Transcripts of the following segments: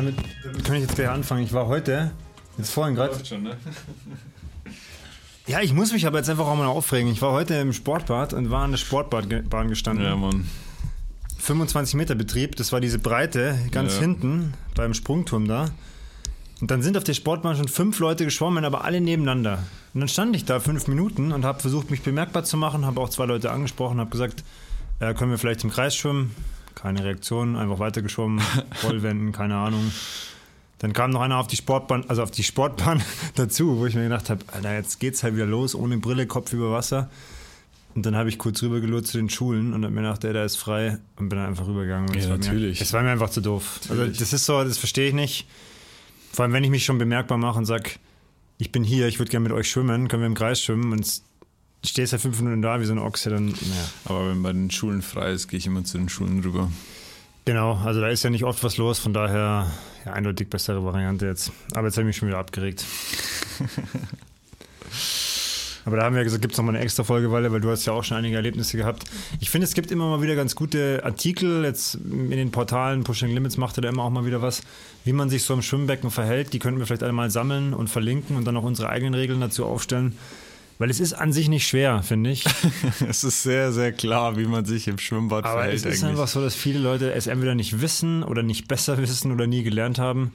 Damit, damit kann ich jetzt gleich anfangen. Ich war heute, jetzt vorhin gerade. Ne? Ja, ich muss mich aber jetzt einfach auch mal aufregen. Ich war heute im Sportbad und war an der Sportbahn gestanden. Ja, Mann. 25 Meter Betrieb, das war diese Breite ganz Ja. hinten beim Sprungturm da. Und dann sind auf der Sportbahn schon fünf Leute geschwommen, aber alle nebeneinander. Und dann stand ich da fünf Minuten und habe versucht, mich bemerkbar zu machen, habe auch zwei Leute angesprochen, habe gesagt, äh, können wir vielleicht im Kreis schwimmen? Keine Reaktion, einfach weitergeschwommen, Vollwenden, keine Ahnung. Dann kam noch einer auf die Sportbahn, also auf die Sportbahn dazu, wo ich mir gedacht habe, Alter, jetzt geht's halt wieder los, ohne Brille, Kopf über Wasser. Und dann habe ich kurz rübergelurrt zu den Schulen und habe mir gedacht, der da ist frei und bin dann einfach rübergegangen. Und Ja, natürlich. Mir, es war mir einfach zu doof. Also Natürlich. das ist so, das verstehe ich nicht. Vor allem, wenn ich mich schon bemerkbar mache und sage, ich bin hier, ich würde gerne mit euch schwimmen, können wir im Kreis schwimmen und stehst ja fünf Minuten da wie so ein Ochse, dann, naja. Aber wenn bei den Schulen frei ist, gehe ich immer zu den Schulen rüber. Genau, also da ist ja nicht oft was los, von daher ja, eindeutig bessere Variante jetzt. Aber jetzt habe ich mich schon wieder abgeregt. Aber da haben wir ja gesagt, gibt es nochmal eine extra Folge, weil, weil du hast ja auch schon einige Erlebnisse gehabt. Ich finde, es gibt immer mal wieder ganz gute Artikel, jetzt in den Portalen, Pushing Limits macht da immer auch mal wieder was, wie man sich so im Schwimmbecken verhält. Die könnten wir vielleicht alle mal sammeln und verlinken und dann auch unsere eigenen Regeln dazu aufstellen. Weil es ist an sich nicht schwer, finde ich. es ist sehr, sehr klar, wie man sich im Schwimmbad Aber verhält es ist eigentlich. einfach so, dass viele Leute es entweder nicht wissen oder nicht besser wissen oder nie gelernt haben.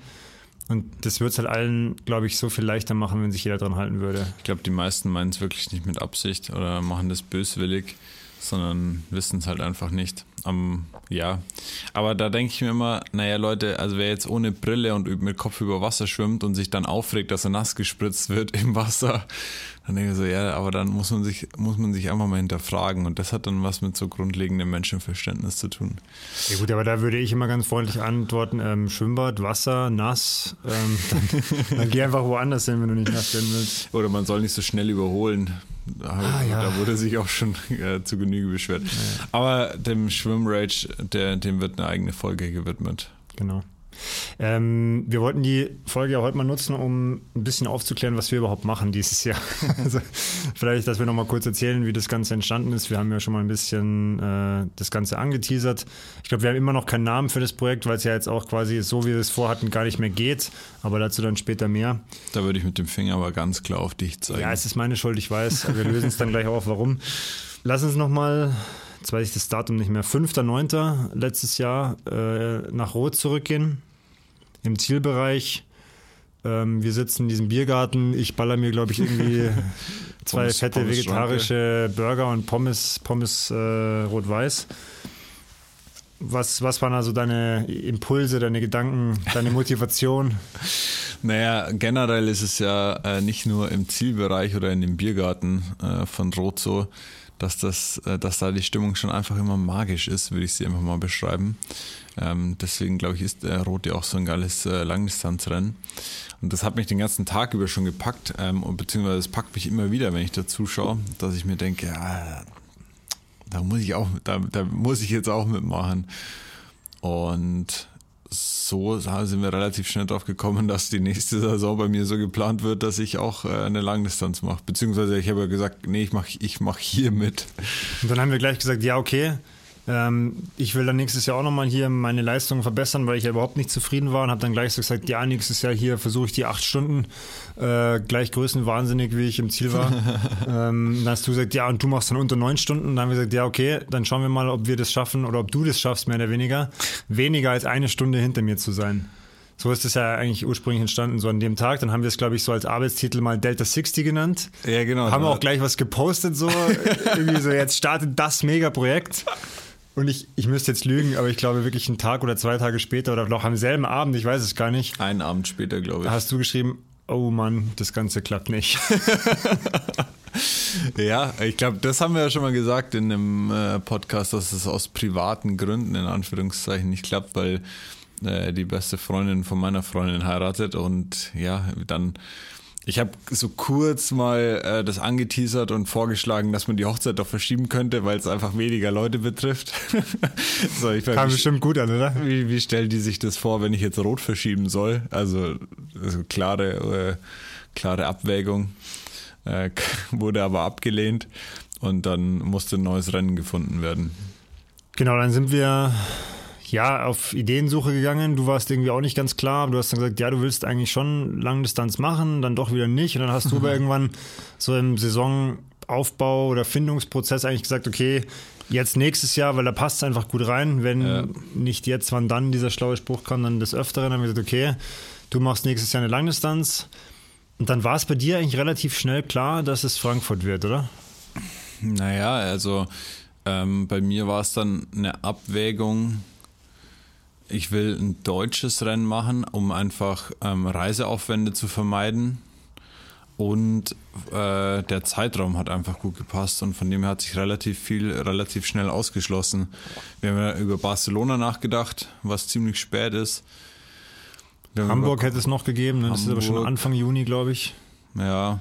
Und das wird es halt allen, glaube ich, so viel leichter machen, wenn sich jeder dran halten würde. Ich glaube, die meisten meinen es wirklich nicht mit Absicht oder machen das böswillig, sondern wissen es halt einfach nicht. Ähm, ja, aber da denke ich mir immer, naja Leute, also wer jetzt ohne Brille und mit Kopf über Wasser schwimmt und sich dann aufregt, dass er nass gespritzt wird im Wasser, dann denke ich so, ja, aber dann muss man sich, muss man sich einfach mal hinterfragen und das hat dann was mit so grundlegendem Menschenverständnis zu tun. Ja gut, aber da würde ich immer ganz freundlich antworten, ähm, Schwimmbad, Wasser, nass, ähm, dann, dann geh einfach woanders hin, wenn du nicht nass werden willst. Oder man soll nicht so schnell überholen. Da, Ah, ja. da wurde sich auch schon äh, zu Genüge beschwert. Aber dem Schwimmrage, der, dem wird eine eigene Folge gewidmet. Genau. Ähm, wir wollten die Folge ja heute mal nutzen, um ein bisschen aufzuklären, was wir überhaupt machen dieses Jahr. also, vielleicht, dass wir noch mal kurz erzählen, wie das Ganze entstanden ist. Wir haben ja schon mal ein bisschen äh, das Ganze angeteasert. Ich glaube, wir haben immer noch keinen Namen für das Projekt, weil es ja jetzt auch quasi so, wie wir es vorhatten, gar nicht mehr geht. Aber dazu dann später mehr. Da würde ich mit dem Finger aber ganz klar auf dich zeigen. Ja, es ist meine Schuld, ich weiß. Wir lösen es dann gleich auf, warum. Lass uns noch mal, jetzt weiß ich das Datum nicht mehr, 5.9. letztes Jahr äh, nach Rot zurückgehen. Im Zielbereich. Ähm, wir sitzen in diesem Biergarten. Ich baller mir, glaube ich, irgendwie zwei Pommes- fette Pommes vegetarische Burger und Pommes, Pommes äh, rot-weiß. Was, was waren also deine Impulse, deine Gedanken, deine Motivation? Naja, generell ist es ja äh, nicht nur im Zielbereich oder in dem Biergarten äh, von Rot so, dass, das, äh, dass da die Stimmung schon einfach immer magisch ist, würde ich sie einfach mal beschreiben. Ähm, deswegen glaube ich, ist äh, Rot ja auch so ein geiles äh, Langdistanzrennen. Und das hat mich den ganzen Tag über schon gepackt, ähm, und beziehungsweise es packt mich immer wieder, wenn ich da zuschaue, dass ich mir denke, ja, da muss ich auch, da, da muss ich jetzt auch mitmachen. Und so sind wir relativ schnell drauf gekommen, dass die nächste Saison bei mir so geplant wird, dass ich auch äh, eine Langdistanz mache. Beziehungsweise ich habe ja gesagt, nee, ich mache ich mach hier mit. Und dann haben wir gleich gesagt, ja, okay. Ähm, ich will dann nächstes Jahr auch nochmal hier meine Leistungen verbessern, weil ich ja überhaupt nicht zufrieden war und habe dann gleich so gesagt, ja, nächstes Jahr hier versuche ich die acht Stunden äh, gleich größenwahnsinnig, wie ich im Ziel war. ähm, dann hast du gesagt, ja, und du machst dann unter neun Stunden. Und dann haben wir gesagt, ja, okay, dann schauen wir mal, ob wir das schaffen oder ob du das schaffst, mehr oder weniger, weniger als eine Stunde hinter mir zu sein. So ist es ja eigentlich ursprünglich entstanden, so an dem Tag. Dann haben wir es, glaube ich, so als Arbeitstitel mal Delta 60 genannt. Ja, genau. Haben wir auch gleich was gepostet, so irgendwie so, jetzt startet das Megaprojekt. Und ich, ich müsste jetzt lügen, aber ich glaube wirklich einen Tag oder zwei Tage später oder noch am selben Abend, ich weiß es gar nicht, Einen Abend später, glaube ich. hast du geschrieben, oh Mann, das Ganze klappt nicht. Ja, ich glaube, das haben wir ja schon mal gesagt in einem äh, Podcast, dass es aus privaten Gründen in Anführungszeichen nicht klappt, weil äh, die beste Freundin von meiner Freundin heiratet und ja, dann ich habe so kurz mal äh, das angeteasert und vorgeschlagen, dass man die Hochzeit doch verschieben könnte, weil es einfach weniger Leute betrifft. so, ich Kam bestimmt gut an, oder? wie, wie stellen die sich das vor, wenn ich jetzt rot verschieben soll? Also, also klare, äh, klare Abwägung. Äh, wurde aber abgelehnt und dann musste ein neues Rennen gefunden werden. Genau, dann sind wir ja, auf Ideensuche gegangen. Du warst irgendwie auch nicht ganz klar. Du hast dann gesagt, ja, du willst eigentlich schon Langdistanz machen, dann doch wieder nicht. Und dann hast du aber irgendwann so im Saisonaufbau oder Findungsprozess eigentlich gesagt, okay, jetzt nächstes Jahr, weil da passt es einfach gut rein. Wenn ja. nicht jetzt, wann dann dieser schlaue Spruch kam, dann des Öfteren. Dann haben wir gesagt, okay, du machst nächstes Jahr eine Langdistanz. Und dann war es bei dir eigentlich relativ schnell klar, dass es Frankfurt wird, oder? Naja, also ähm, bei mir war es dann eine Abwägung. Ich will ein deutsches Rennen machen, um einfach ähm, Reiseaufwände zu vermeiden. Und äh, der Zeitraum hat einfach gut gepasst und von dem her hat sich relativ viel, relativ schnell ausgeschlossen. Wir haben ja über Barcelona nachgedacht, was ziemlich spät ist. Hamburg hätte es noch gegeben, ne? das ist aber schon Anfang Juni, glaube ich. Ja,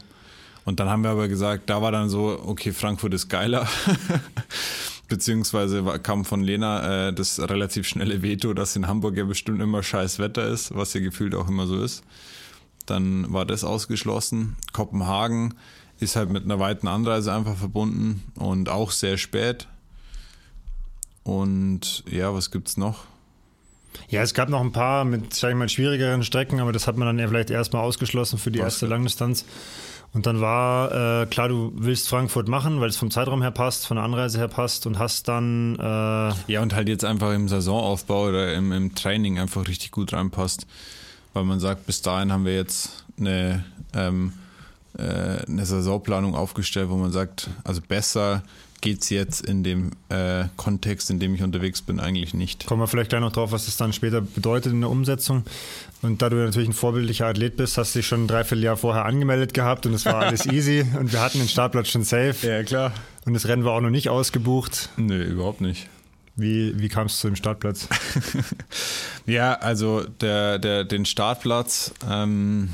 und dann haben wir aber gesagt, da war dann so, okay, Frankfurt ist geiler. Beziehungsweise kam von Lena äh, das relativ schnelle Veto, dass in Hamburg ja bestimmt immer scheiß Wetter ist, was ja gefühlt auch immer so ist. Dann war das ausgeschlossen. Kopenhagen ist halt mit einer weiten Anreise einfach verbunden und auch sehr spät. Und ja, was gibt's noch? Ja, es gab noch ein paar mit, sag ich mal, schwierigeren Strecken, aber das hat man dann ja vielleicht erstmal ausgeschlossen für die was erste Langdistanz. Und dann war äh, klar, du willst Frankfurt machen, weil es vom Zeitraum her passt, von der Anreise her passt und hast dann. Äh ja, und halt jetzt einfach im Saisonaufbau oder im, im Training einfach richtig gut reinpasst. Weil man sagt, bis dahin haben wir jetzt eine, ähm, äh, eine Saisonplanung aufgestellt, wo man sagt, also besser geht es jetzt in dem äh, Kontext, in dem ich unterwegs bin, eigentlich nicht. Kommen wir vielleicht gleich noch drauf, was das dann später bedeutet in der Umsetzung. Und da du natürlich ein vorbildlicher Athlet bist, hast du dich schon ein Dreivierteljahr vorher angemeldet gehabt und es war alles easy und wir hatten den Startplatz schon safe. Ja, klar. Und das Rennen war auch noch nicht ausgebucht. Nö, überhaupt nicht. Wie, wie kam es zu dem Startplatz? ja, also der, der, den Startplatz, ähm,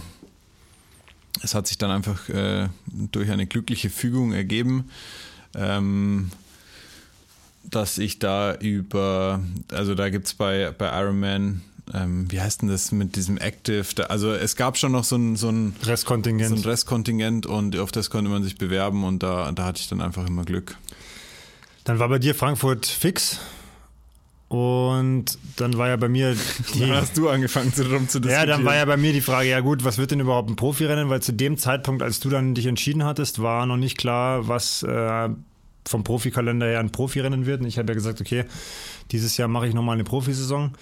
es hat sich dann einfach äh, durch eine glückliche Fügung ergeben ähm, dass ich da über, also da gibt es bei, bei Ironman, ähm, wie heißt denn das mit diesem Active? Da, also es gab schon noch so ein, so ein Restkontingent. So ein Restkontingent und auf das konnte man sich bewerben und da, da hatte ich dann einfach immer Glück. Dann war bei dir Frankfurt fix. Und dann war ja bei mir die. Dann hast du angefangen zu rum zu diskutieren. Ja, dann war ja bei mir die Frage, ja gut, was wird denn überhaupt ein Profirennen? Weil zu dem Zeitpunkt, als du dann dich entschieden hattest, war noch nicht klar, was äh, vom Profikalender her ein Profirennen wird. Und ich habe ja gesagt, okay, dieses Jahr mache ich nochmal eine Profisaison.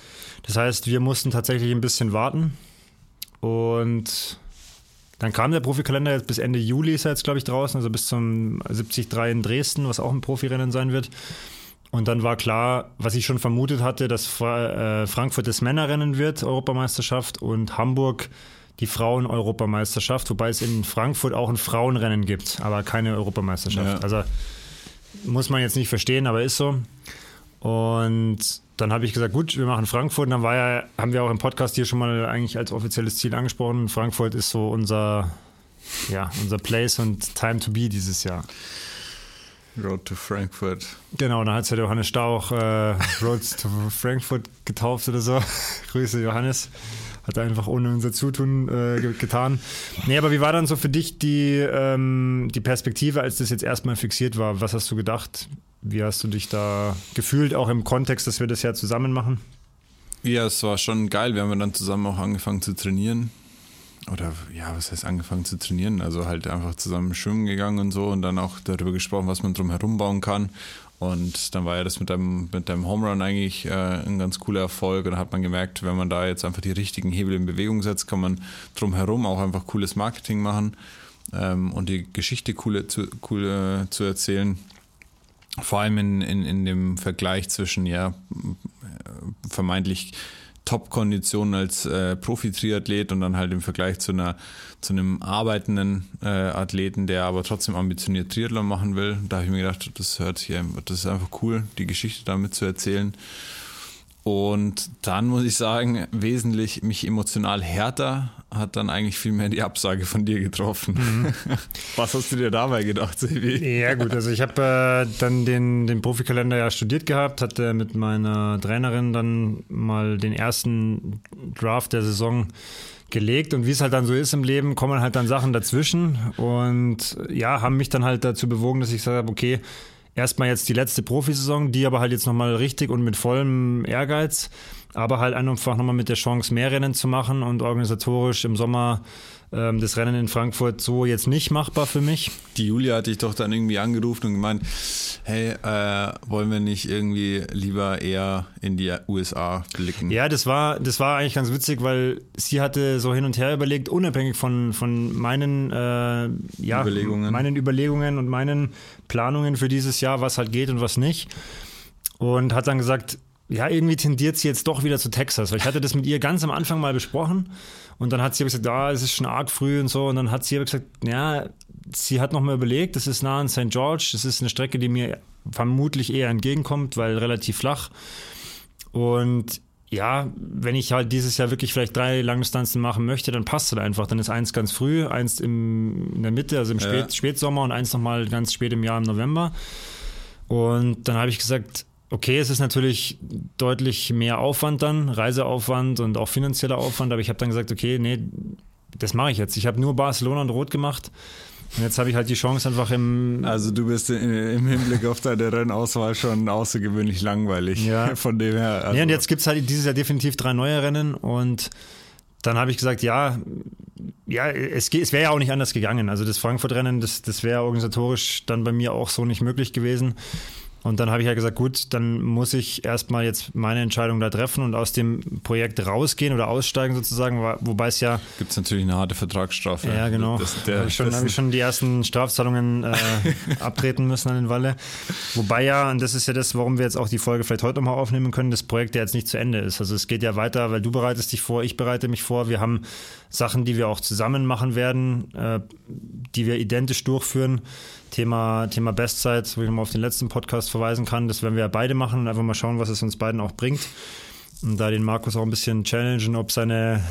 Das heißt, wir mussten tatsächlich ein bisschen warten. Und dann kam der Profikalender jetzt bis Ende Juli ist er jetzt, glaube ich, draußen, also bis zum 73 in Dresden, was auch ein Profirennen sein wird. Und dann war klar, was ich schon vermutet hatte, dass äh, Frankfurt das Männerrennen wird, Europameisterschaft, und Hamburg die Frauen-Europameisterschaft, wobei es in Frankfurt auch ein Frauenrennen gibt, aber keine Europameisterschaft. Ja. Also muss man jetzt nicht verstehen, aber ist so. Und dann habe ich gesagt, gut, wir machen Frankfurt. Und dann war ja, haben wir auch im Podcast hier schon mal eigentlich als offizielles Ziel angesprochen. Frankfurt ist so unser, ja, unser Place und Time to be dieses Jahr. Road to Frankfurt. Genau, dann hat es ja Johannes Stauch äh, Road to Frankfurt getauft oder so. Grüße Johannes. Hat er einfach ohne unser Zutun äh, getan. Nee, aber wie war dann so für dich die, ähm, die Perspektive, als das jetzt erstmal fixiert war? Was hast du gedacht? Wie hast du dich da gefühlt, auch im Kontext, dass wir das ja zusammen machen? Ja, es war schon geil. Wir haben dann zusammen auch angefangen zu trainieren oder ja, was heißt angefangen zu trainieren? Also halt einfach zusammen schwimmen gegangen und so und dann auch darüber gesprochen, was man drum herum bauen kann. Und dann war ja das mit deinem, mit deinem Home Run eigentlich äh, ein ganz cooler Erfolg. Und dann hat man gemerkt, wenn man da jetzt einfach die richtigen Hebel in Bewegung setzt, kann man drumherum auch einfach cooles Marketing machen ähm, und die Geschichte coole, zu, cool zu erzählen. Vor allem in, in, in dem Vergleich zwischen ja vermeintlich Top-Konditionen als äh, Profi-Triathlet und dann halt im Vergleich zu einer zu einem arbeitenden äh, Athleten, der aber trotzdem ambitioniert Triathlon machen will. Da habe ich mir gedacht, das hört sich, das ist einfach cool, die Geschichte damit zu erzählen. Und dann muss ich sagen, wesentlich mich emotional härter hat dann eigentlich viel mehr die Absage von dir getroffen. Mhm. Was hast du dir dabei gedacht, Sevi? Ja gut, also ich habe äh, dann den, den Profikalender ja studiert gehabt, hatte mit meiner Trainerin dann mal den ersten Draft der Saison gelegt und wie es halt dann so ist im Leben, kommen halt dann Sachen dazwischen und ja, haben mich dann halt dazu bewogen, dass ich gesagt habe, okay, erstmal jetzt die letzte Profisaison, die aber halt jetzt nochmal richtig und mit vollem Ehrgeiz, aber halt einfach nochmal mit der Chance, mehr Rennen zu machen und organisatorisch im Sommer ähm, das Rennen in Frankfurt so jetzt nicht machbar für mich. Die Julia hatte ich doch dann irgendwie angerufen und gemeint, hey, äh, wollen wir nicht irgendwie lieber eher in die USA blicken? Ja, das war, das war eigentlich ganz witzig, weil sie hatte so hin und her überlegt, unabhängig von, von meinen, äh, ja, Überlegungen. meinen Überlegungen und meinen Planungen für dieses Jahr, was halt geht und was nicht. Und hat dann gesagt, ja, irgendwie tendiert sie jetzt doch wieder zu Texas, weil ich hatte das mit ihr ganz am Anfang mal besprochen und dann hat sie gesagt, ah, es ist schon arg früh und so und dann hat sie aber gesagt, ja, sie hat nochmal überlegt, das ist nah an St. George, das ist eine Strecke, die mir vermutlich eher entgegenkommt, weil relativ flach und ja, wenn ich halt dieses Jahr wirklich vielleicht drei Langdistanzen machen möchte, dann passt es einfach. Dann ist eins ganz früh, eins im, in der Mitte, also im Spät, Ja. Spätsommer und eins nochmal ganz spät im Jahr im November. Und dann habe ich gesagt, okay, es ist natürlich deutlich mehr Aufwand dann, Reiseaufwand und auch finanzieller Aufwand, aber ich habe dann gesagt, okay, nee, das mache ich jetzt. Ich habe nur Barcelona und Rot gemacht und jetzt habe ich halt die Chance einfach im Also du bist im Hinblick auf deine Rennauswahl schon außergewöhnlich langweilig. Ja. Von dem her. Also, ja, und jetzt gibt es halt dieses Jahr definitiv drei neue Rennen und dann habe ich gesagt, ja, ja, es, es wäre ja auch nicht anders gegangen. Also das Frankfurt-Rennen, das, das wäre organisatorisch dann bei mir auch so nicht möglich gewesen. Und dann habe ich ja gesagt, gut, dann muss ich erstmal jetzt meine Entscheidung da treffen und aus dem Projekt rausgehen oder aussteigen sozusagen, wobei es ja, gibt es natürlich eine harte Vertragsstrafe. ja genau, Das, der, habe ich, schon- hab ich schon die ersten Strafzahlungen äh, abtreten müssen an den Walle. Wobei ja, und das ist ja das, warum wir jetzt auch die Folge vielleicht heute nochmal aufnehmen können, das Projekt ja jetzt nicht zu Ende ist. Also es geht ja weiter, weil du bereitest dich vor, ich bereite mich vor. Wir haben Sachen, die wir auch zusammen machen werden, äh, die wir identisch durchführen. Thema, Thema Bestzeit, wo ich nochmal auf den letzten Podcast verweisen kann. Das werden wir ja beide machen und einfach mal schauen, was es uns beiden auch bringt. Und da den Markus auch ein bisschen challengen, ob seine,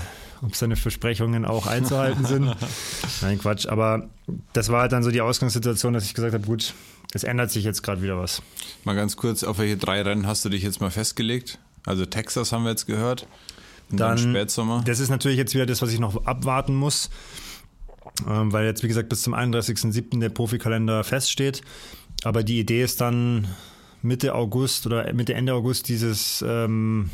ob seine Versprechungen auch einzuhalten sind. Nein, Quatsch. Aber das war halt dann so die Ausgangssituation, dass ich gesagt habe, gut, es ändert sich jetzt gerade wieder was. Mal ganz kurz, auf welche drei Rennen hast du dich jetzt mal festgelegt? Also Texas haben wir jetzt gehört. Und dann, Dann- Spätsommer. Das ist natürlich jetzt wieder das, was ich noch abwarten muss, ähm, weil jetzt, wie gesagt, bis zum 31.07. der Profikalender feststeht. Aber die Idee ist dann Mitte August oder Mitte, Ende August dieses ähm,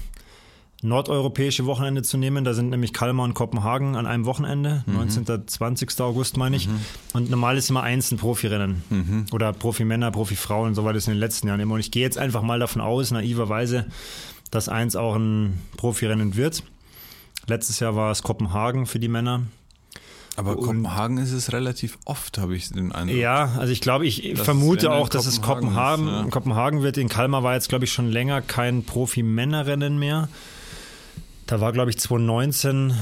nordeuropäische Wochenende zu nehmen. Da sind nämlich Kalmar und Kopenhagen an einem Wochenende, 19. 20. August meine ich. Und normal ist immer eins ein Profirennen. Oder Profimänner, Profifrauen, so war das in den letzten Jahren immer. Und ich gehe jetzt einfach mal davon aus, naiverweise, dass eins auch ein Profirennen wird. Letztes Jahr war es Kopenhagen für die Männer. Aber Kopenhagen ist es relativ oft, habe ich den Eindruck. Ja, also ich glaube, ich Das vermute auch, dass es Kopenhagen Kopenhagen, ist, ja. Kopenhagen wird. In Kalmar war jetzt, glaube ich, schon länger kein Profi-Männerrennen mehr. Da war, glaube ich, 2019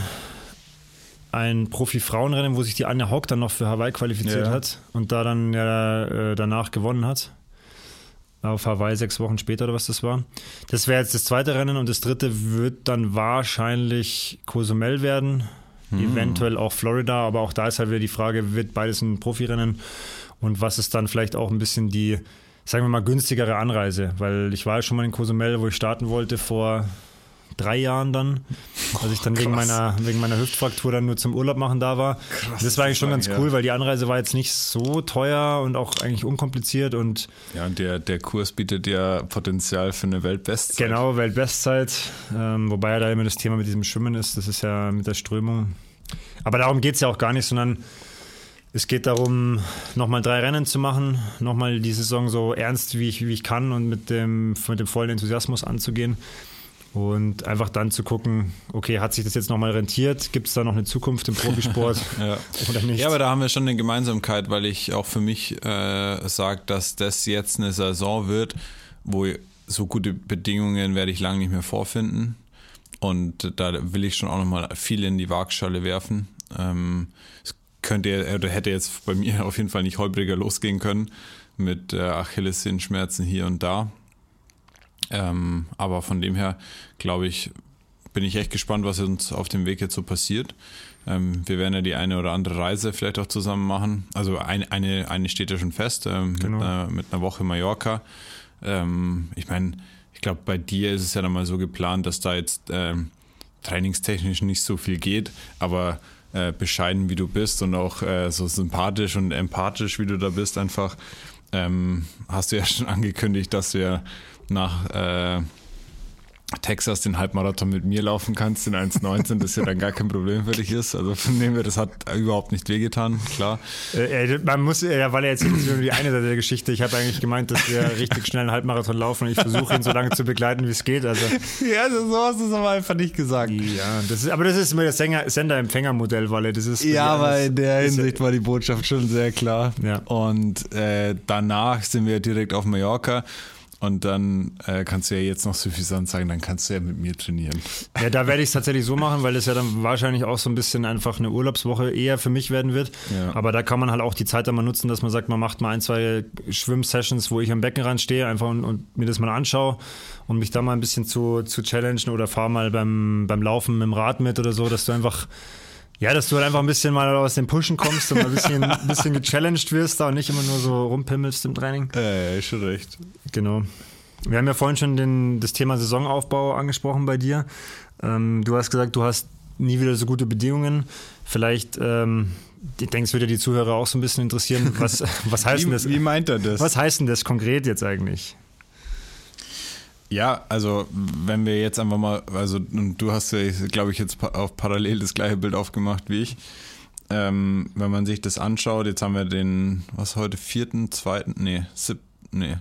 ein Profi-Frauenrennen, wo sich die Anja Hock dann noch für Hawaii qualifiziert Ja. hat und da dann ja äh, danach gewonnen hat. Auf Hawaii sechs Wochen später oder was das war. Das wäre jetzt das zweite Rennen und das dritte wird dann wahrscheinlich Cozumel werden. Eventuell auch Florida, aber auch da ist halt wieder die Frage, wird beides ein Profirennen? Und was ist dann vielleicht auch ein bisschen die, sagen wir mal, günstigere Anreise, weil ich war ja schon mal in Cozumel, wo ich starten wollte vor drei Jahren dann, als ich dann wegen krass. meiner, wegen meiner Hüftfraktur dann nur zum Urlaub machen da war. Krass, das war eigentlich schon ganz cool, ja. weil die Anreise war jetzt nicht so teuer und auch eigentlich unkompliziert und Ja, und der, der Kurs bietet ja Potenzial für eine Weltbestzeit. Genau, Weltbestzeit. Ähm, wobei ja da immer das Thema mit diesem Schwimmen ist. Das ist ja mit der Strömung. Aber darum geht es ja auch gar nicht, sondern es geht darum, nochmal drei Rennen zu machen, nochmal die Saison so ernst, wie ich, wie ich kann und mit dem, mit dem vollen Enthusiasmus anzugehen. Und einfach dann zu gucken, okay, hat sich das jetzt nochmal rentiert? Gibt es da noch eine Zukunft im Profisport Ja. oder nicht? Ja, aber da haben wir schon eine Gemeinsamkeit, weil ich auch für mich äh, sage, dass das jetzt eine Saison wird, wo so gute Bedingungen werde ich lange nicht mehr vorfinden. Und da will ich schon auch nochmal viel in die Waagschale werfen. Ähm, es könnte oder hätte jetzt bei mir auf jeden Fall nicht holpriger losgehen können mit äh, Achillessehenschmerzen hier und da. Ähm, aber von dem her, glaube ich, bin ich echt gespannt, was uns auf dem Weg jetzt so passiert. Ähm, wir werden ja die eine oder andere Reise vielleicht auch zusammen machen. Also eine, eine, eine steht ja schon fest, ähm, Genau. mit, einer, mit einer Woche Mallorca. Ähm, ich meine, ich glaube, bei dir ist es ja dann mal so geplant, dass da jetzt ähm, trainingstechnisch nicht so viel geht, aber äh, bescheiden, wie du bist und auch äh, so sympathisch und empathisch, wie du da bist, einfach ähm, hast du ja schon angekündigt, dass wir nach äh, Texas den Halbmarathon mit mir laufen kannst in 1,19, das ja dann gar kein Problem für dich ist. Also von dem her, das hat überhaupt nicht wehgetan, klar. Äh, man muss, ja, weil er jetzt nur die eine Seite der Geschichte. Ich habe eigentlich gemeint, dass wir richtig schnell einen Halbmarathon laufen und ich versuche ihn so lange zu begleiten, wie es geht. Also, ja, so hast du es aber einfach nicht gesagt. Ja, das ist, aber das ist immer das Sender-Empfänger-Modell, weil das ist. Ja, aber in der Hinsicht war die Botschaft schon sehr klar. Ja. Und äh, danach sind wir direkt auf Mallorca. Und dann äh, kannst du ja jetzt noch so viel sagen, dann kannst du ja mit mir trainieren. Ja, da werde ich es tatsächlich so machen, weil es ja dann wahrscheinlich auch so ein bisschen einfach eine Urlaubswoche eher für mich werden wird. Ja. Aber da kann man halt auch die Zeit dann mal nutzen, dass man sagt, man macht mal ein, zwei Schwimmsessions, wo ich am Beckenrand stehe, einfach und, und mir das mal anschaue und mich da mal ein bisschen zu, zu challengen oder fahr mal beim, beim Laufen mit dem Rad mit oder so, dass du einfach ja, dass du halt einfach ein bisschen mal aus dem Pushen kommst und mal ein bisschen, ein bisschen gechallenged wirst da und nicht immer nur so rumpimmelst im Training. Äh, ja, schon recht. Genau. Wir haben ja vorhin schon den, das Thema Saisonaufbau angesprochen bei dir. Ähm, du hast gesagt, du hast nie wieder so gute Bedingungen. Vielleicht, ähm, ich denke, es würde die Zuhörer auch so ein bisschen interessieren. Was, was heißt wie, denn das? Wie meint er das? Was heißt denn das konkret jetzt eigentlich? Ja, also wenn wir jetzt einfach mal, also du hast ja, glaube ich, jetzt auf parallel das gleiche Bild aufgemacht wie ich. Ähm, wenn man sich das anschaut, jetzt haben wir den, was heute, vierten, zweiten, nee, siebten, nee,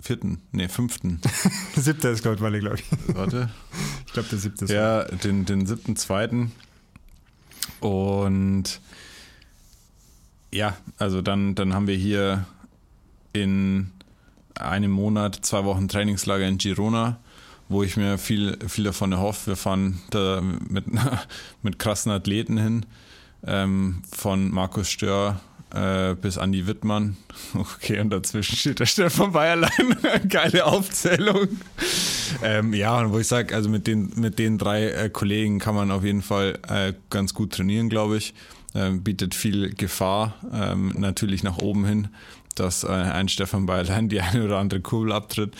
vierten, nee, fünften. Siebter ist Goldwalle, glaube ich. Warte. Ich glaube, der siebte ist. Ja, den, den siebten, zweiten. Und ja, also dann, dann haben wir hier in einem Monat zwei Wochen Trainingslager in Girona, wo ich mir viel, viel davon erhoffe. Wir fahren da mit, mit krassen Athleten hin, ähm, von Markus Stör äh, bis Andi Wittmann. Okay, und dazwischen steht der Stefan Bayerlein. Geile Aufzählung. Ähm, ja, und wo ich sage, also mit den, mit den drei äh, Kollegen kann man auf jeden Fall äh, ganz gut trainieren, glaube ich. Ähm, bietet viel Gefahr, ähm, natürlich nach oben hin dass äh, ein Stefan Bayerlein die eine oder andere Kurbel abtritt.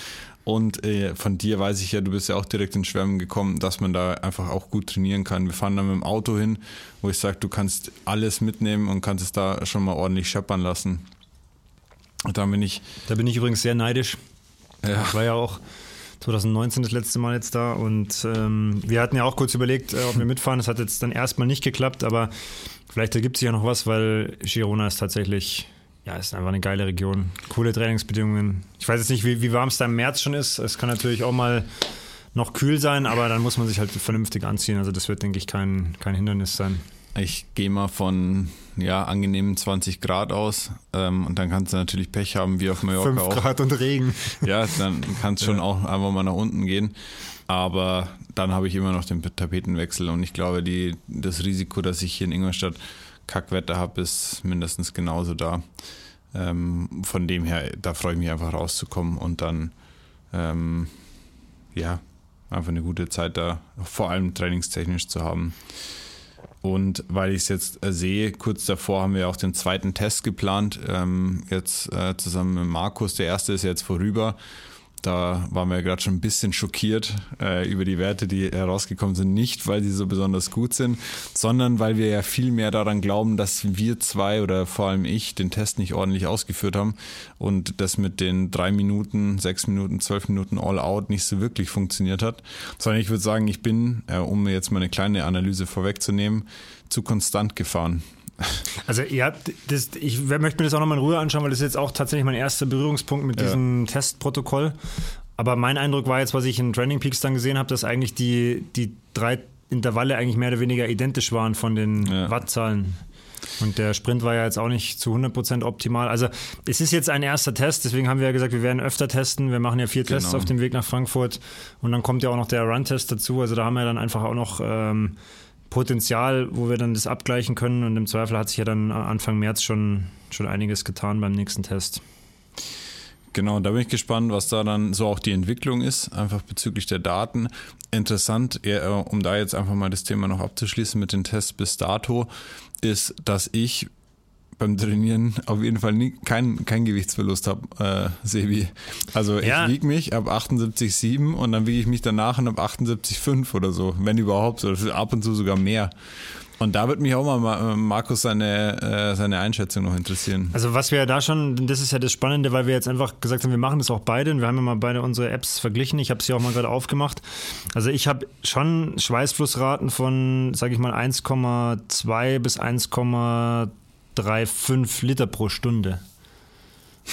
Und äh, von dir weiß ich ja, du bist ja auch direkt ins Schwärmen gekommen, dass man da einfach auch gut trainieren kann. Wir fahren dann mit dem Auto hin, wo ich sage, du kannst alles mitnehmen und kannst es da schon mal ordentlich scheppern lassen. Und dann bin ich. Da bin ich übrigens sehr neidisch. Ja. Ich war ja auch 2019 das letzte Mal jetzt da und ähm, wir hatten ja auch kurz überlegt, äh, ob wir mitfahren. Das hat jetzt dann erstmal nicht geklappt, aber vielleicht ergibt sich ja noch was, weil Girona ist tatsächlich ja, ist einfach eine geile Region. Coole Trainingsbedingungen. Ich weiß jetzt nicht, wie, wie warm es da im März schon ist. Es kann natürlich auch mal noch kühl sein, aber dann muss man sich halt vernünftig anziehen. Also das wird, denke ich, kein, kein Hindernis sein. Ich gehe mal von ja, angenehmen 20 Grad aus ähm, und dann kannst du natürlich Pech haben, wie auf Mallorca 5 auch. Grad und Regen. Ja, dann kann es schon ja. auch einfach mal nach unten gehen. Aber dann habe ich immer noch den Tapetenwechsel und ich glaube, die, das Risiko, dass ich hier in Ingolstadt Kackwetter habe, ist mindestens genauso da. Ähm, von dem her, da freue ich mich einfach rauszukommen und dann, ähm, ja, einfach eine gute Zeit da, vor allem trainingstechnisch zu haben. Und weil ich es jetzt äh, sehe, kurz davor haben wir auch den zweiten Test geplant, ähm, jetzt äh, zusammen mit Markus. Der erste ist jetzt vorüber. Da waren wir gerade schon ein bisschen schockiert äh, über die Werte, die herausgekommen sind. Nicht, weil sie so besonders gut sind, sondern weil wir ja viel mehr daran glauben, dass wir zwei oder vor allem ich den Test nicht ordentlich ausgeführt haben und das mit den drei Minuten, sechs Minuten, zwölf Minuten All-Out nicht so wirklich funktioniert hat. Sondern ich würde sagen, ich bin, äh, um jetzt mal eine kleine Analyse vorwegzunehmen, zu konstant gefahren. Also ja, das, ich möchte mir das auch nochmal in Ruhe anschauen, weil das ist jetzt auch tatsächlich mein erster Berührungspunkt mit ja. diesem Testprotokoll. Aber mein Eindruck war jetzt, was ich in Training Peaks dann gesehen habe, dass eigentlich die, die drei Intervalle eigentlich mehr oder weniger identisch waren von den ja. Wattzahlen. Und der Sprint war ja jetzt auch nicht zu 100% optimal. Also es ist jetzt ein erster Test, deswegen haben wir ja gesagt, wir werden öfter testen. Wir machen ja vier genau. Tests auf dem Weg nach Frankfurt und dann kommt ja auch noch der Run-Test dazu. Also da haben wir dann einfach auch noch ähm, Potenzial, wo wir dann das abgleichen können. Und im Zweifel hat sich ja dann Anfang März schon, schon einiges getan beim nächsten Test. Genau, da bin ich gespannt, was da dann so auch die Entwicklung ist, einfach bezüglich der Daten. Interessant, um da jetzt einfach mal das Thema noch abzuschließen mit den Tests bis dato, ist, dass ich beim Trainieren auf jeden Fall nie, kein, kein Gewichtsverlust habe, äh, Sebi. Also ja. ich wiege mich ab 78,7 und dann wiege ich mich danach ab 78,5 oder so, wenn überhaupt, oder ab und zu sogar mehr. Und da würde mich auch mal Markus seine, äh, seine Einschätzung noch interessieren. Also was wir da schon, das ist ja das Spannende, weil wir jetzt einfach gesagt haben, wir machen das auch beide und wir haben ja mal beide unsere Apps verglichen. Ich habe sie auch mal gerade aufgemacht. Also ich habe schon Schweißflussraten von, sage ich mal, 1,2 bis 1,35 Liter pro Stunde.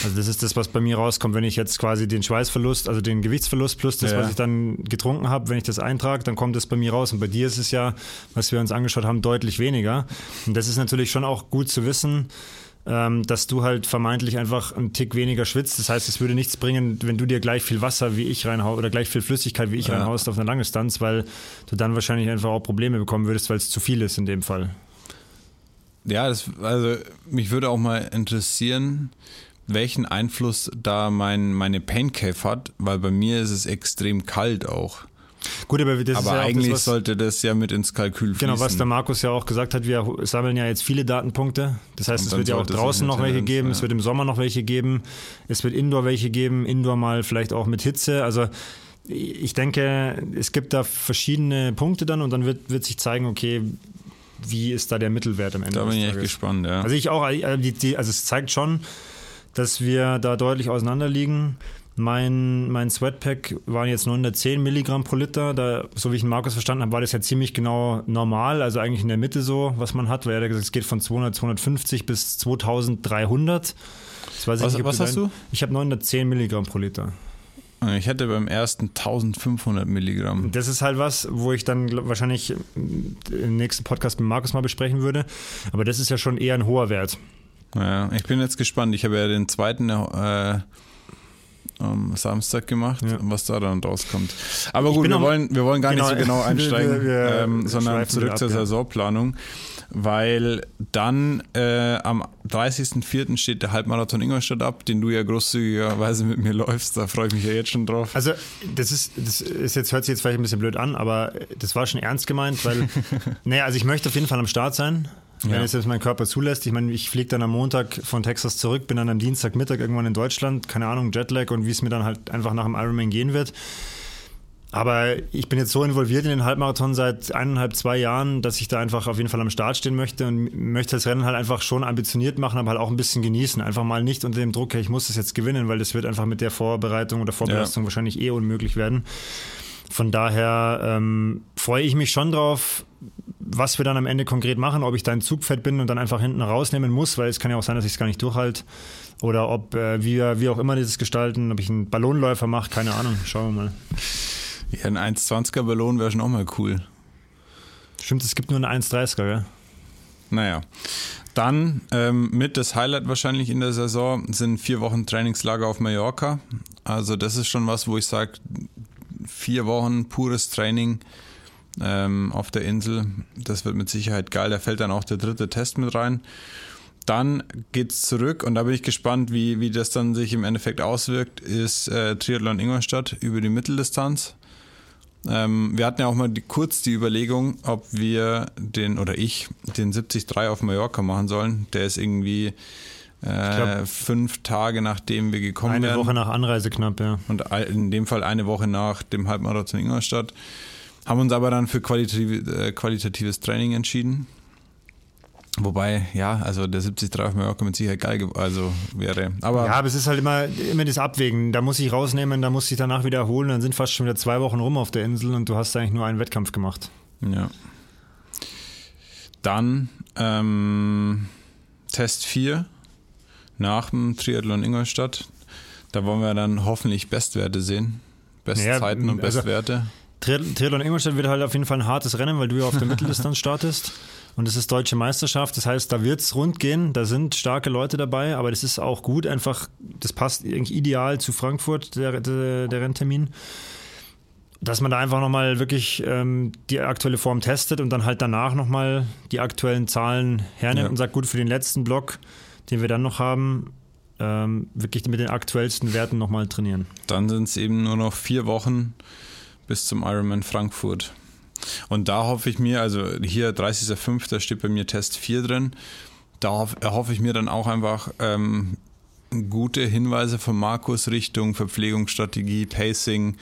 Also das ist das, was bei mir rauskommt, wenn ich jetzt quasi den Schweißverlust, also den Gewichtsverlust plus das, ja. was ich dann getrunken habe, wenn ich das eintrage, dann kommt das bei mir raus. Und bei dir ist es ja, was wir uns angeschaut haben, deutlich weniger. Und das ist natürlich schon auch gut zu wissen, ähm, dass du halt vermeintlich einfach einen Tick weniger schwitzt. Das heißt, es würde nichts bringen, wenn du dir gleich viel Wasser wie ich reinhaust oder gleich viel Flüssigkeit wie ich ja. reinhaust auf eine lange Distanz, weil du dann wahrscheinlich einfach auch Probleme bekommen würdest, weil es zu viel ist in dem Fall. Ja, das, also mich würde auch mal interessieren, welchen Einfluss da mein, meine Pain Cave hat, weil bei mir ist es extrem kalt auch. Gut, aber, das aber ist ja eigentlich das, sollte das ja mit ins Kalkül fließen. Genau, was der Markus ja auch gesagt hat, wir sammeln ja jetzt viele Datenpunkte. Das heißt, es wird ja auch draußen noch welche geben, ja. es wird im Sommer noch welche geben, es wird Indoor welche geben, Indoor mal vielleicht auch mit Hitze. Also ich denke, es gibt da verschiedene Punkte dann und dann wird, wird sich zeigen, okay, wie ist da der Mittelwert am Ende. Da bin ich echt gespannt, ja. Also ich auch, also es zeigt schon, dass wir da deutlich auseinander liegen. Mein, mein Sweatpack waren jetzt 910 Milligramm pro Liter. Da, so wie ich den Markus verstanden habe, war das ja ziemlich genau normal, also eigentlich in der Mitte so, was man hat, weil er hat gesagt, es geht von 200, 250 bis 2300. was, nicht, was hast du? Ich habe 910 Milligramm pro Liter. Ich hätte beim ersten 1500 Milligramm. Das ist halt was, wo ich dann wahrscheinlich im nächsten Podcast mit Markus mal besprechen würde. Aber das ist ja schon eher ein hoher Wert. Ja, ich bin jetzt gespannt. Ich habe ja den zweiten äh, am Samstag gemacht, ja. was da dann rauskommt. Aber gut, wir wollen, wir wollen gar genau, nicht so genau einsteigen, wir, wir ähm, sondern zurück ab, zur ja. Saisonplanung, weil dann äh, am 30.04. steht der Halbmarathon Ingolstadt ab, den du ja großzügigerweise mit mir läufst. Da freue ich mich ja jetzt schon drauf. Also, das ist, das ist jetzt, hört sich jetzt vielleicht ein bisschen blöd an, aber das war schon ernst gemeint, weil, naja, also ich möchte auf jeden Fall am Start sein. Wenn ja. es jetzt mein Körper zulässt. Ich meine, ich fliege dann am Montag von Texas zurück, bin dann am Dienstagmittag irgendwann in Deutschland, keine Ahnung, Jetlag und wie es mir dann halt einfach nach dem Ironman gehen wird. Aber ich bin jetzt so involviert in den Halbmarathon seit eineinhalb, zwei Jahren, dass ich da einfach auf jeden Fall am Start stehen möchte und möchte das Rennen halt einfach schon ambitioniert machen, aber halt auch ein bisschen genießen. Einfach mal nicht unter dem Druck, ich muss das jetzt gewinnen, weil das wird einfach mit der Vorbereitung oder Vorbelastung ja. wahrscheinlich eh unmöglich werden. Von daher ähm, freue ich mich schon drauf, was wir dann am Ende konkret machen, ob ich da ein Zugfett bin und dann einfach hinten rausnehmen muss, weil es kann ja auch sein, dass ich es gar nicht durchhalte. Oder ob äh, wir, wie auch immer dieses gestalten, ob ich einen Ballonläufer mache, keine Ahnung. Schauen wir mal. Ja, ein 1,20er Ballon wäre schon auch mal cool. Stimmt, es gibt nur einen 1,30er, gell? Naja. Dann ähm, mit das Highlight wahrscheinlich in der Saison sind vier Wochen Trainingslager auf Mallorca. Also das ist schon was, wo ich sage, vier Wochen pures Training ähm, auf der Insel. Das wird mit Sicherheit geil. Da fällt dann auch der dritte Test mit rein. Dann geht es zurück und da bin ich gespannt, wie, wie das dann sich im Endeffekt auswirkt, ist äh, Triathlon Ingolstadt über die Mitteldistanz. Ähm, wir hatten ja auch mal die, kurz die Überlegung, ob wir den, oder ich, den 73 auf Mallorca machen sollen. Der ist irgendwie äh, glaub, fünf Tage nachdem wir gekommen sind. Eine werden. Woche nach Anreise knapp, ja. Und in dem Fall eine Woche nach dem Halbmarathon Ingolstadt. Haben uns aber dann für qualitativ, äh, qualitatives Training entschieden. Wobei, ja, also der 73 auf Mallorca mit Sicherheit geil also wäre. Aber ja, aber es ist halt immer, immer das Abwägen. Da muss ich rausnehmen, da muss ich danach wieder erholen. Dann sind fast schon wieder zwei Wochen rum auf der Insel und du hast eigentlich nur einen Wettkampf gemacht. Ja. Dann ähm, Test 4 nach dem Triathlon Ingolstadt. Da wollen wir dann hoffentlich Bestwerte sehen. Bestzeiten ja, und also Bestwerte. Triathlon Ingolstadt wird halt auf jeden Fall ein hartes Rennen, weil du ja auf der Mitteldistanz startest. Und es ist deutsche Meisterschaft, das heißt, da wird es rund gehen, da sind starke Leute dabei, aber das ist auch gut, einfach, das passt irgendwie ideal zu Frankfurt, der, der, der Renntermin. Dass man da einfach nochmal wirklich ähm, die aktuelle Form testet und dann halt danach nochmal die aktuellen Zahlen hernimmt ja. und sagt, gut, für den letzten Block den wir dann noch haben, ähm, wirklich mit den aktuellsten Werten nochmal trainieren. Dann sind es eben nur noch vier Wochen bis zum Ironman Frankfurt. Und da hoffe ich mir, also hier 30.05. steht bei mir Test 4 drin, da erhoffe ich mir dann auch einfach ähm, gute Hinweise von Markus Richtung Verpflegungsstrategie, Pacing,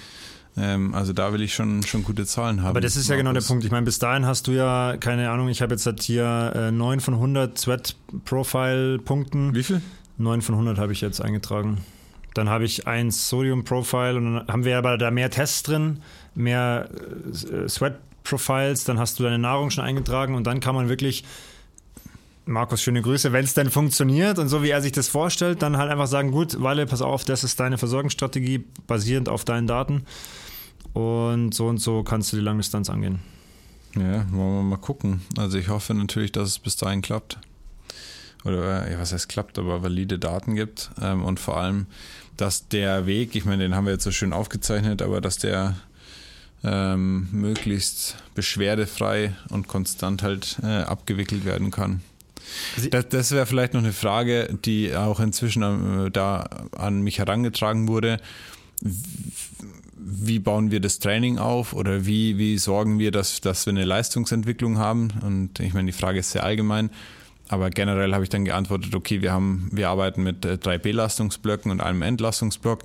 Ähm, also da will ich schon, schon gute Zahlen haben. Aber das ist ja genau der Punkt. Ich meine, bis dahin hast du ja, keine Ahnung, ich habe jetzt halt hier äh, 9 von 100 Sweat-Profile-Punkten. Wie viel? 9 von 100 habe ich jetzt eingetragen. Dann habe ich ein Sodium-Profile und dann haben wir aber da mehr Tests drin, mehr äh, Sweat-Profiles, dann hast du deine Nahrung schon eingetragen und dann kann man wirklich Markus, schöne Grüße. Wenn es denn funktioniert und so wie er sich das vorstellt, dann halt einfach sagen, gut, Walle, pass auf, das ist deine Versorgungsstrategie, basierend auf deinen Daten. Und so und so kannst du die Langdistanz angehen. Ja, wollen wir mal gucken. Also ich hoffe natürlich, dass es bis dahin klappt. Oder ja, was heißt klappt, aber valide Daten gibt. Ähm, und vor allem, dass der Weg, ich meine, den haben wir jetzt so schön aufgezeichnet, aber dass der ähm, möglichst beschwerdefrei und konstant halt äh, abgewickelt werden kann. Das, das wäre vielleicht noch eine Frage, die auch inzwischen äh, da an mich herangetragen wurde. Wie bauen wir das Training auf oder wie, wie sorgen wir, dass, dass wir eine Leistungsentwicklung haben? Und ich meine, die Frage ist sehr allgemein. Aber generell habe ich dann geantwortet, okay, wir haben, wir arbeiten mit äh, drei Belastungsblöcken und einem Entlastungsblock.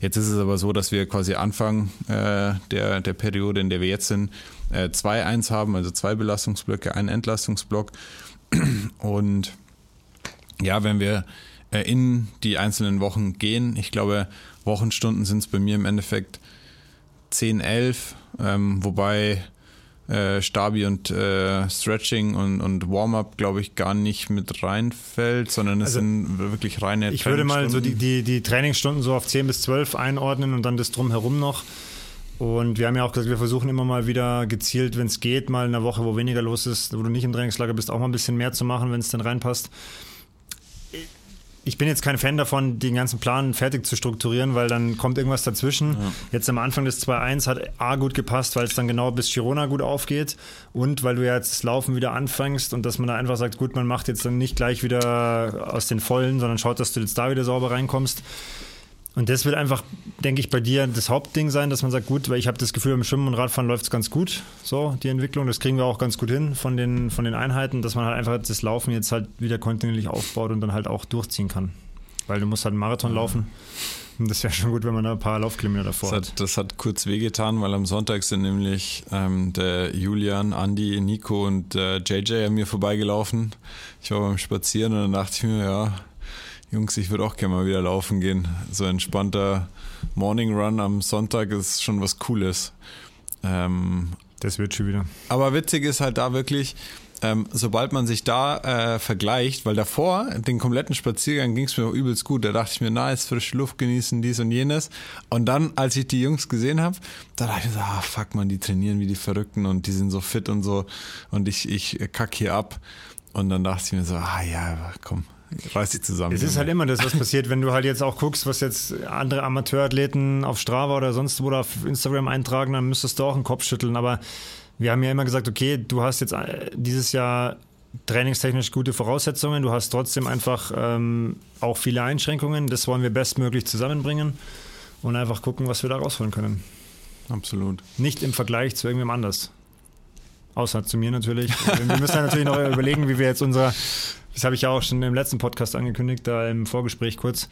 Jetzt ist es aber so, dass wir quasi Anfang äh, der, der Periode, in der wir jetzt sind, äh, zwei eins haben, also zwei Belastungsblöcke, einen Entlastungsblock. Und ja, wenn wir äh, in die einzelnen Wochen gehen, ich glaube, Wochenstunden sind es bei mir im Endeffekt 10, 11, ähm, wobei äh, Stabi und äh, Stretching und, und Warm-up, glaube ich, gar nicht mit reinfällt, sondern es also, sind wirklich reine Ich würde mal so die, die, die Trainingsstunden so auf 10 bis 12 einordnen und dann das drumherum noch. Und wir haben ja auch gesagt, wir versuchen immer mal wieder gezielt, wenn es geht, mal in einer Woche, wo weniger los ist, wo du nicht im Trainingslager bist, auch mal ein bisschen mehr zu machen, wenn es dann reinpasst. Ich bin jetzt kein Fan davon, den ganzen Plan fertig zu strukturieren, weil dann kommt irgendwas dazwischen. Ja. Jetzt am Anfang des 2.1 hat A gut gepasst, weil es dann genau bis Girona gut aufgeht und weil du ja jetzt das Laufen wieder anfängst und dass man da einfach sagt, gut, man macht jetzt dann nicht gleich wieder aus den Vollen, sondern schaut, dass du jetzt da wieder sauber reinkommst. Und das wird einfach, denke ich, bei dir das Hauptding sein, dass man sagt, gut, weil ich habe das Gefühl, im Schwimmen und Radfahren läuft es ganz gut, so die Entwicklung. Das kriegen wir auch ganz gut hin von den, von den Einheiten, dass man halt einfach das Laufen jetzt halt wieder kontinuierlich aufbaut und dann halt auch durchziehen kann. Weil du musst halt einen Marathon ja. laufen. Und das wäre schon gut, wenn man da ein paar Laufkilometer davor das hat. hat. Das hat kurz wehgetan, weil am Sonntag sind nämlich ähm, der Julian, Andi, Nico und äh, JJ an mir vorbeigelaufen. Ich war beim Spazieren und dann dachte ich mir, ja, Jungs, ich würde auch gerne mal wieder laufen gehen. So ein entspannter Morning Run am Sonntag ist schon was Cooles. Ähm, das wird schon wieder. Aber witzig ist halt da wirklich, ähm, sobald man sich da äh, vergleicht, weil davor, den kompletten Spaziergang ging es mir auch übelst gut. Da dachte ich mir, nice, frische Luft genießen, dies und jenes. Und dann, als ich die Jungs gesehen habe, da dachte ich mir so, ah, fuck man, die trainieren wie die Verrückten und die sind so fit und so. Und ich, ich kack hier ab. Und dann dachte ich mir so, ah ja, komm, reiß dich zusammen. Es ist halt immer das, was passiert, wenn du halt jetzt auch guckst, was jetzt andere Amateurathleten auf Strava oder sonst wo oder auf Instagram eintragen, dann müsstest du auch einen Kopf schütteln. Aber wir haben ja immer gesagt, okay, du hast jetzt äh, dieses Jahr trainingstechnisch gute Voraussetzungen, du hast trotzdem einfach ähm, auch viele Einschränkungen. Das wollen wir bestmöglich zusammenbringen und einfach gucken, was wir da rausholen können. Absolut. Nicht im Vergleich zu irgendwem anders. Außer zu mir natürlich. wir müssen ja natürlich noch überlegen, wie wir jetzt unser das habe ich ja auch schon im letzten Podcast angekündigt, da im Vorgespräch kurz.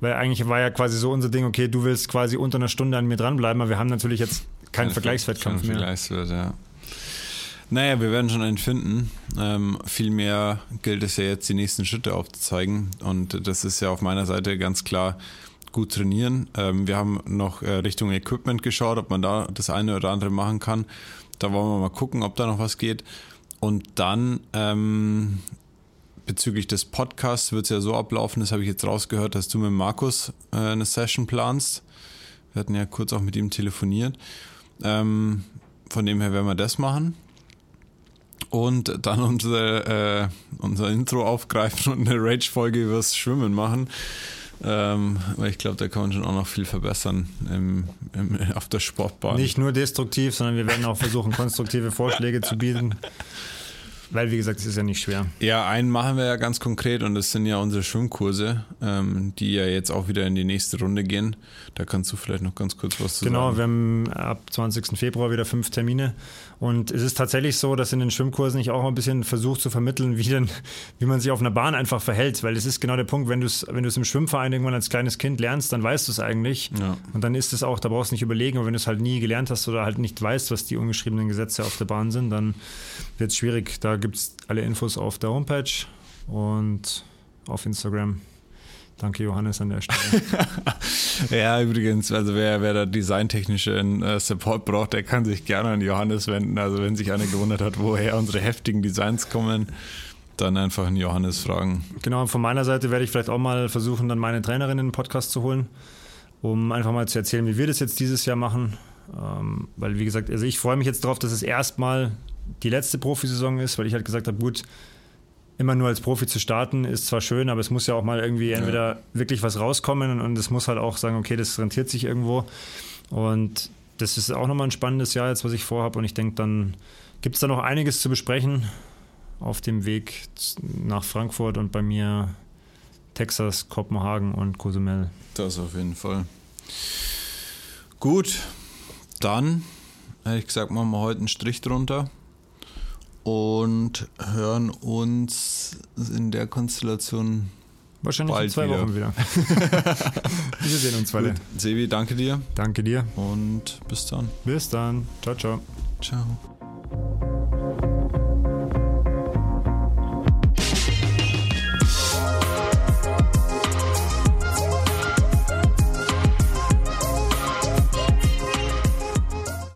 Weil eigentlich war ja quasi so unser Ding, okay, du willst quasi unter einer Stunde an mir dranbleiben, aber wir haben natürlich jetzt keinen Vergleichswettkampf mehr. Vergleichswert, ja. Naja, wir werden schon einen finden. Ähm, vielmehr gilt es ja jetzt, die nächsten Schritte aufzuzeigen. Und das ist ja auf meiner Seite ganz klar gut trainieren. Ähm, wir haben noch äh, Richtung Equipment geschaut, ob man da das eine oder andere machen kann. Da wollen wir mal gucken, ob da noch was geht. Und dann ähm, bezüglich des Podcasts wird es ja so ablaufen, das habe ich jetzt rausgehört, dass du mit Markus äh, eine Session planst. Wir hatten ja kurz auch mit ihm telefoniert. Ähm, von dem her werden wir das machen. Und dann unsere, äh, unser Intro aufgreifen und eine Rage-Folge übers Schwimmen machen. Ähm, weil ich glaube, da kann man schon auch noch viel verbessern im, im, auf der Sportbahn. Nicht nur destruktiv, sondern wir werden auch versuchen, konstruktive Vorschläge zu bieten. Weil, wie gesagt, es ist ja nicht schwer. Ja, einen machen wir ja ganz konkret und das sind ja unsere Schwimmkurse, ähm, die ja jetzt auch wieder in die nächste Runde gehen. Da kannst du vielleicht noch ganz kurz was zu genau, sagen. Genau, wir haben ab 20. Februar wieder fünf Termine. Und es ist tatsächlich so, dass in den Schwimmkursen ich auch mal ein bisschen versuche zu vermitteln, wie, denn, wie man sich auf einer Bahn einfach verhält. Weil es ist genau der Punkt, wenn du es wenn im Schwimmverein irgendwann als kleines Kind lernst, dann weißt du es eigentlich. Ja. Und dann ist es auch, da brauchst du nicht überlegen. Aber wenn du es halt nie gelernt hast oder halt nicht weißt, was die ungeschriebenen Gesetze auf der Bahn sind, dann wird es schwierig. Da gibt es alle Infos auf der Homepage und auf Instagram. Danke, Johannes, an der Stelle. ja, übrigens, also wer, wer da designtechnischen äh, Support braucht, der kann sich gerne an Johannes wenden. Also wenn sich einer gewundert hat, woher unsere heftigen Designs kommen, dann einfach einen Johannes fragen. Genau, von meiner Seite werde ich vielleicht auch mal versuchen, dann meine Trainerin in den Podcast zu holen, um einfach mal zu erzählen, wie wir das jetzt dieses Jahr machen. Ähm, weil, wie gesagt, also ich freue mich jetzt darauf, dass es erstmal die letzte Profisaison ist, weil ich halt gesagt habe, gut, immer nur als Profi zu starten ist zwar schön, aber es muss ja auch mal irgendwie entweder ja. wirklich was rauskommen und es muss halt auch sagen, okay, das rentiert sich irgendwo. Und das ist auch nochmal ein spannendes Jahr jetzt, was ich vorhabe. Und ich denke, dann gibt es da noch einiges zu besprechen auf dem Weg nach Frankfurt und bei mir Texas, Kopenhagen und Cozumel. Das auf jeden Fall. Gut, dann hätte ich gesagt, machen wir heute einen Strich drunter und hören uns in der Konstellation wahrscheinlich bald in zwei wieder. Wochen wieder. Wir sehen uns weiter. Sebi, danke dir. Danke dir. Und bis dann. Bis dann. Ciao, ciao. Ciao.